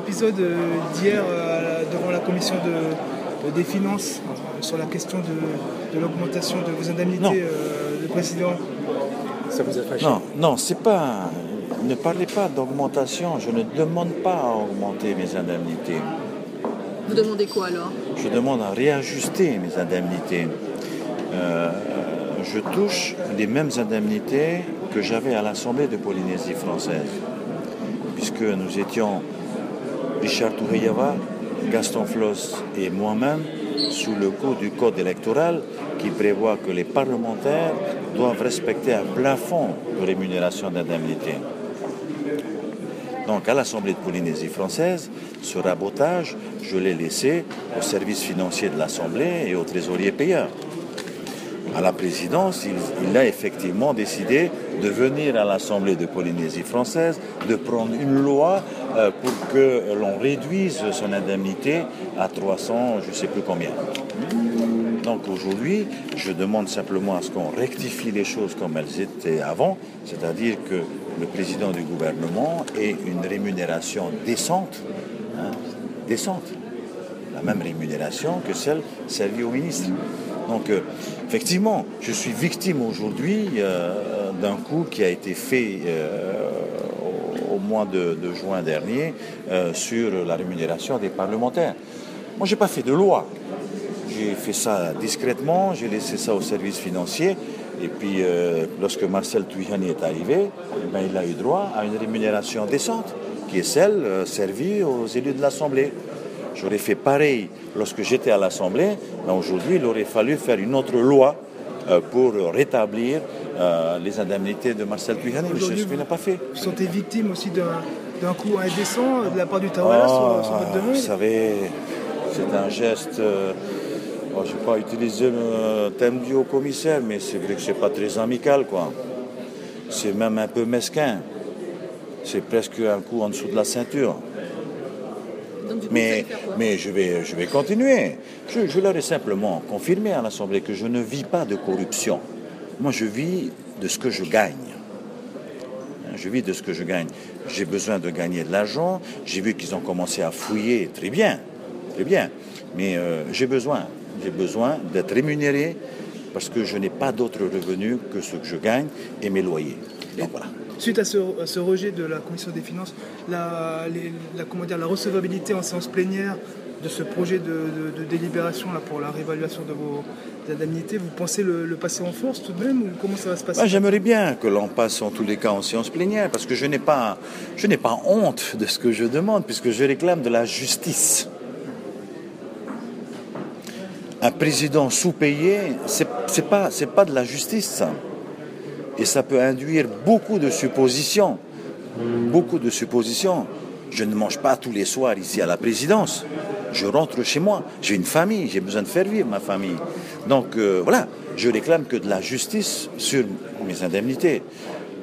l'épisode d'hier devant la commission des finances sur la question de, l'augmentation de vos indemnités, le président Ça vous a fâché Non, non, c'est pas. Ne parlez pas d'augmentation. Je ne demande pas à augmenter mes indemnités. Vous demandez quoi alors? Je demande à réajuster mes indemnités. Euh, je touche les mêmes indemnités que j'avais à l'Assemblée de Polynésie française, puisque nous étions Richard Toureyava, Gaston Floss et moi-même sous le coup du code électoral qui prévoit que les parlementaires doivent respecter un plafond de rémunération d'indemnité. Donc à l'Assemblée de Polynésie française, ce rabotage, je l'ai laissé au service financier de l'Assemblée et au trésorier payeur à la présidence, il, a effectivement décidé de venir à l'Assemblée de Polynésie française, de prendre une loi euh, pour que l'on réduise son indemnité à 300, je ne sais plus combien. Donc aujourd'hui, je demande simplement à ce qu'on rectifie les choses comme elles étaient avant, c'est-à-dire que le président du gouvernement ait une rémunération décente, hein, décente, la même rémunération que celle servie au ministre. Donc, euh, effectivement, je suis victime aujourd'hui euh, d'un coup qui a été fait euh, au, mois de, juin dernier sur la rémunération des parlementaires. Moi, je n'ai pas fait de loi. J'ai fait ça discrètement, j'ai laissé ça au service financier. Et puis, lorsque Marcel Tuyani est arrivé, eh ben, il a eu droit à une rémunération décente, qui est celle servie aux élus de l'Assemblée. J'aurais fait pareil lorsque j'étais à l'Assemblée, mais aujourd'hui, il aurait fallu faire une autre loi euh, pour rétablir euh, les indemnités de Marcel mais ce qu'il n'a pas fait. Vous sentez victime aussi d'un coup indécent de la part du Tawala sur, votre ah, Vous savez, c'est un geste. Euh, je ne vais pas utiliser le thème du haut commissaire, mais c'est vrai que c'est pas très amical, quoi. C'est même un peu mesquin. C'est presque un coup en dessous de la ceinture mais, mais je, vais, je vais continuer. Je, leur ai simplement confirmé à l'Assemblée que je ne vis pas de corruption. Moi, je vis de ce que je gagne. Je vis de ce que je gagne. J'ai besoin de gagner de l'argent. J'ai vu qu'ils ont commencé à fouiller. Très bien, très bien. Mais euh, j'ai besoin, j'ai besoin d'être rémunéré parce que je n'ai pas d'autres revenus que ce que je gagne et mes loyers. Donc voilà. Suite à ce, rejet de la Commission des finances, la, comment dire, la recevabilité en séance plénière de ce projet de, délibération là, pour la réévaluation de vos indemnités, vous pensez le, passer en force tout de même ou comment ça va se passer? J'aimerais bien que l'on passe en tous les cas en séance plénière parce que je n'ai pas, pas honte de ce que je demande puisque je réclame de la justice. Un président sous-payé, c'est, n'est pas, pas de la justice ça. Et ça peut induire beaucoup de suppositions. Beaucoup de suppositions. Je ne mange pas tous les soirs ici à la présidence. Je rentre chez moi. J'ai une famille. J'ai besoin de faire vivre ma famille. Donc euh, voilà, je réclame que de la justice sur mes indemnités.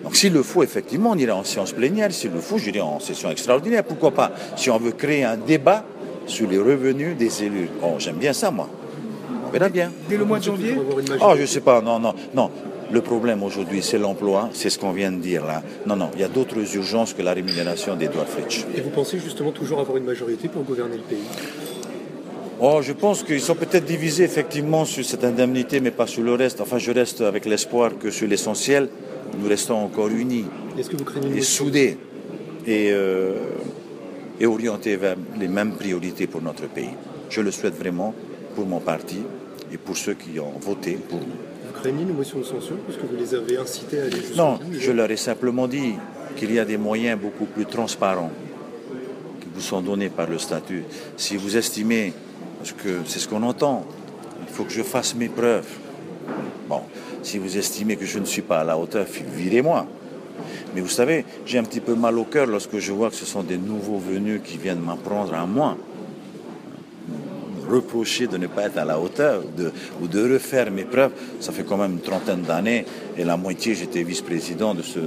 Donc s'il le faut, effectivement, on ira en séance plénière. S'il le faut, j'irai en session extraordinaire. Pourquoi pas? Si on veut créer un débat sur les revenus des élus. Oh, j'aime bien ça, moi. On verra bien. Dès le mois de janvier? Oh, je sais pas. Non, non, non. Le problème aujourd'hui, c'est l'emploi, c'est ce qu'on vient de dire là. Non, non, il y a d'autres urgences que la rémunération d'Edouard Fritsch. Et vous pensez justement toujours avoir une majorité pour gouverner le pays? Oh, je pense qu'ils sont peut-être divisés effectivement sur cette indemnité, mais pas sur le reste. Enfin, je reste avec l'espoir que sur l'essentiel, nous restons encore unis. Est-ce que vous craignez Et soudés. Et, euh, et orientés vers les mêmes priorités pour notre pays. Je le souhaite vraiment pour mon parti et pour ceux qui ont voté pour nous craignez une motion de censure puisque vous les avez incités à aller jusqu'au Non, je leur ai simplement dit qu'il y a des moyens beaucoup plus transparents qui vous sont donnés par le statut. Si vous estimez, parce que c'est ce qu'on entend, il faut que je fasse mes preuves. Bon, si vous estimez que je ne suis pas à la hauteur, virez-moi. Mais vous savez, j'ai un petit peu mal au cœur lorsque je vois que ce sont des nouveaux venus qui viennent m'apprendre à moi reprocher de ne pas être à la hauteur ou de refaire mes preuves. Ça fait quand même une trentaine d'années et la moitié, j'étais vice-président de ce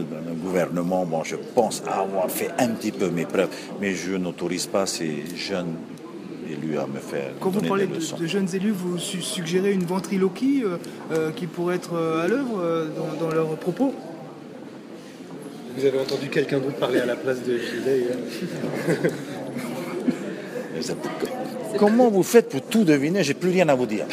gouvernement. Bon, je pense avoir fait un petit peu mes preuves, mais je n'autorise pas ces jeunes élus à me faire. Quand vous parlez de, jeunes élus, vous suggérez une ventriloquie euh, euh, qui pourrait être euh, à l'œuvre dans, dans leurs propos? Vous avez entendu quelqu'un d'autre parler à la place de Gilles Comment vous faites pour tout deviner? J'ai plus rien à vous dire.